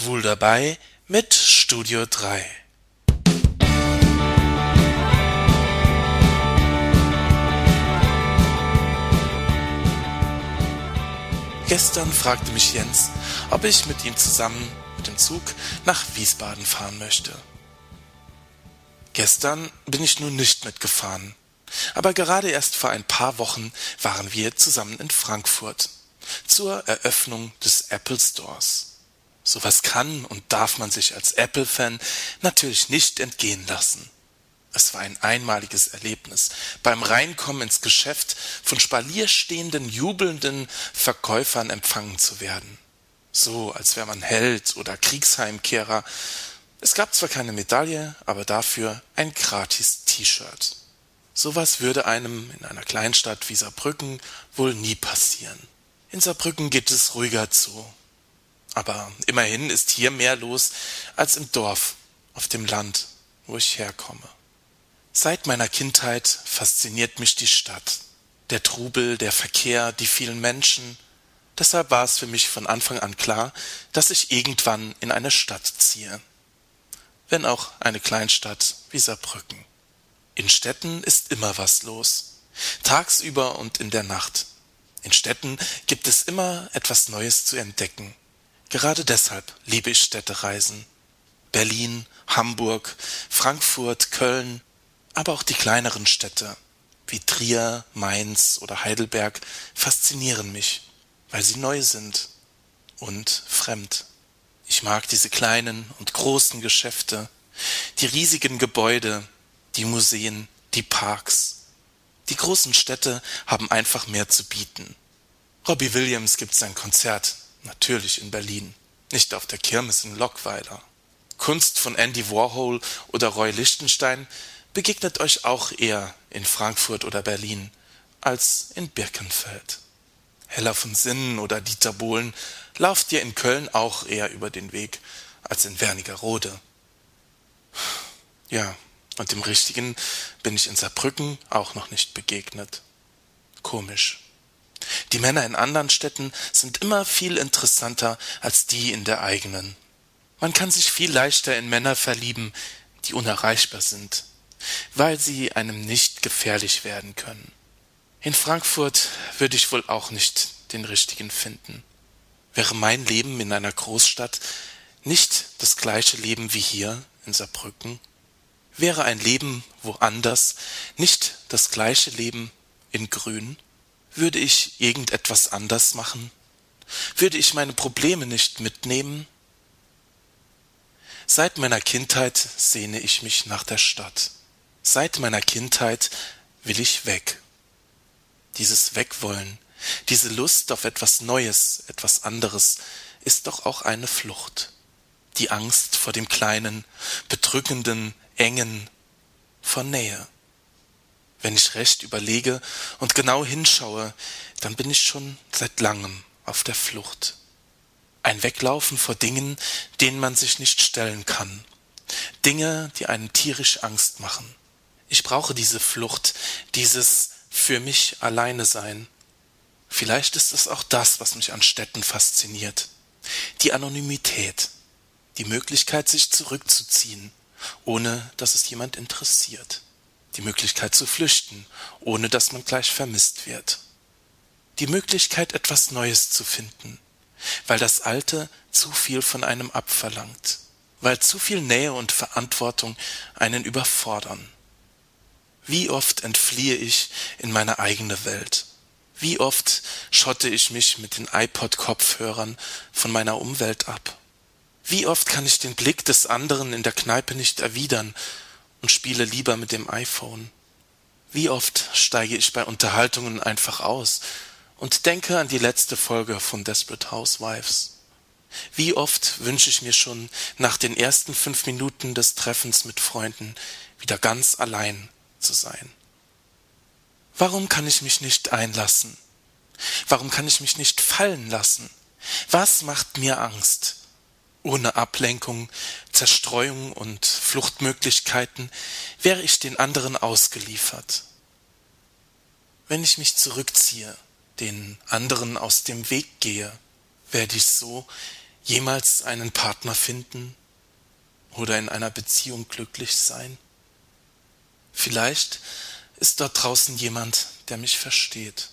Schwul dabei mit Studio 3. Gestern fragte mich Jens, ob ich mit ihm zusammen mit dem Zug nach Wiesbaden fahren möchte. Gestern bin ich nun nicht mitgefahren, aber gerade erst vor ein paar Wochen waren wir zusammen in Frankfurt zur Eröffnung des Apple Stores. Sowas kann und darf man sich als Apple-Fan natürlich nicht entgehen lassen. Es war ein einmaliges Erlebnis, beim Reinkommen ins Geschäft von Spalier stehenden, jubelnden Verkäufern empfangen zu werden. So, als wäre man Held oder Kriegsheimkehrer. Es gab zwar keine Medaille, aber dafür ein gratis T-Shirt. Sowas würde einem in einer Kleinstadt wie Saarbrücken wohl nie passieren. In Saarbrücken geht es ruhiger zu. Aber immerhin ist hier mehr los als im Dorf, auf dem Land, wo ich herkomme. Seit meiner Kindheit fasziniert mich die Stadt. Der Trubel, der Verkehr, die vielen Menschen. Deshalb war es für mich von Anfang an klar, dass ich irgendwann in eine Stadt ziehe. Wenn auch eine Kleinstadt wie Saarbrücken. In Städten ist immer was los. Tagsüber und in der Nacht. In Städten gibt es immer etwas Neues zu entdecken. Gerade deshalb liebe ich Städtereisen. Berlin, Hamburg, Frankfurt, Köln, aber auch die kleineren Städte wie Trier, Mainz oder Heidelberg faszinieren mich, weil sie neu sind und fremd. Ich mag diese kleinen und großen Geschäfte, die riesigen Gebäude, die Museen, die Parks. Die großen Städte haben einfach mehr zu bieten. Robbie Williams gibt sein Konzert Natürlich in Berlin, nicht auf der Kirmes in Lockweiler. Kunst von Andy Warhol oder Roy Lichtenstein begegnet euch auch eher in Frankfurt oder Berlin als in Birkenfeld. Heller von Sinnen oder Dieter Bohlen lauft ihr in Köln auch eher über den Weg als in Wernigerode. Ja, und dem Richtigen bin ich in Saarbrücken auch noch nicht begegnet. Komisch. Die Männer in anderen Städten sind immer viel interessanter als die in der eigenen. Man kann sich viel leichter in Männer verlieben, die unerreichbar sind, weil sie einem nicht gefährlich werden können. In Frankfurt würde ich wohl auch nicht den richtigen finden. Wäre mein Leben in einer Großstadt nicht das gleiche Leben wie hier in Saarbrücken? Wäre ein Leben woanders nicht das gleiche Leben in Grün? Würde ich irgendetwas anders machen? Würde ich meine Probleme nicht mitnehmen? Seit meiner Kindheit sehne ich mich nach der Stadt. Seit meiner Kindheit will ich weg. Dieses Wegwollen, diese Lust auf etwas Neues, etwas anderes, ist doch auch eine Flucht. Die Angst vor dem Kleinen, Bedrückenden, Engen, vor Nähe. Wenn ich recht überlege und genau hinschaue, dann bin ich schon seit langem auf der Flucht. Ein Weglaufen vor Dingen, denen man sich nicht stellen kann. Dinge, die einen tierisch Angst machen. Ich brauche diese Flucht, dieses für mich alleine sein. Vielleicht ist es auch das, was mich an Städten fasziniert. Die Anonymität, die Möglichkeit, sich zurückzuziehen, ohne dass es jemand interessiert die Möglichkeit zu flüchten, ohne dass man gleich vermisst wird. Die Möglichkeit, etwas Neues zu finden, weil das Alte zu viel von einem abverlangt, weil zu viel Nähe und Verantwortung einen überfordern. Wie oft entfliehe ich in meine eigene Welt? Wie oft schotte ich mich mit den iPod-Kopfhörern von meiner Umwelt ab? Wie oft kann ich den Blick des anderen in der Kneipe nicht erwidern und spiele lieber mit dem iPhone. Wie oft steige ich bei Unterhaltungen einfach aus und denke an die letzte Folge von Desperate Housewives. Wie oft wünsche ich mir schon nach den ersten fünf Minuten des Treffens mit Freunden wieder ganz allein zu sein. Warum kann ich mich nicht einlassen? Warum kann ich mich nicht fallen lassen? Was macht mir Angst? Ohne Ablenkung, Zerstreuung und Fluchtmöglichkeiten wäre ich den anderen ausgeliefert. Wenn ich mich zurückziehe, den anderen aus dem Weg gehe, werde ich so jemals einen Partner finden oder in einer Beziehung glücklich sein? Vielleicht ist dort draußen jemand, der mich versteht.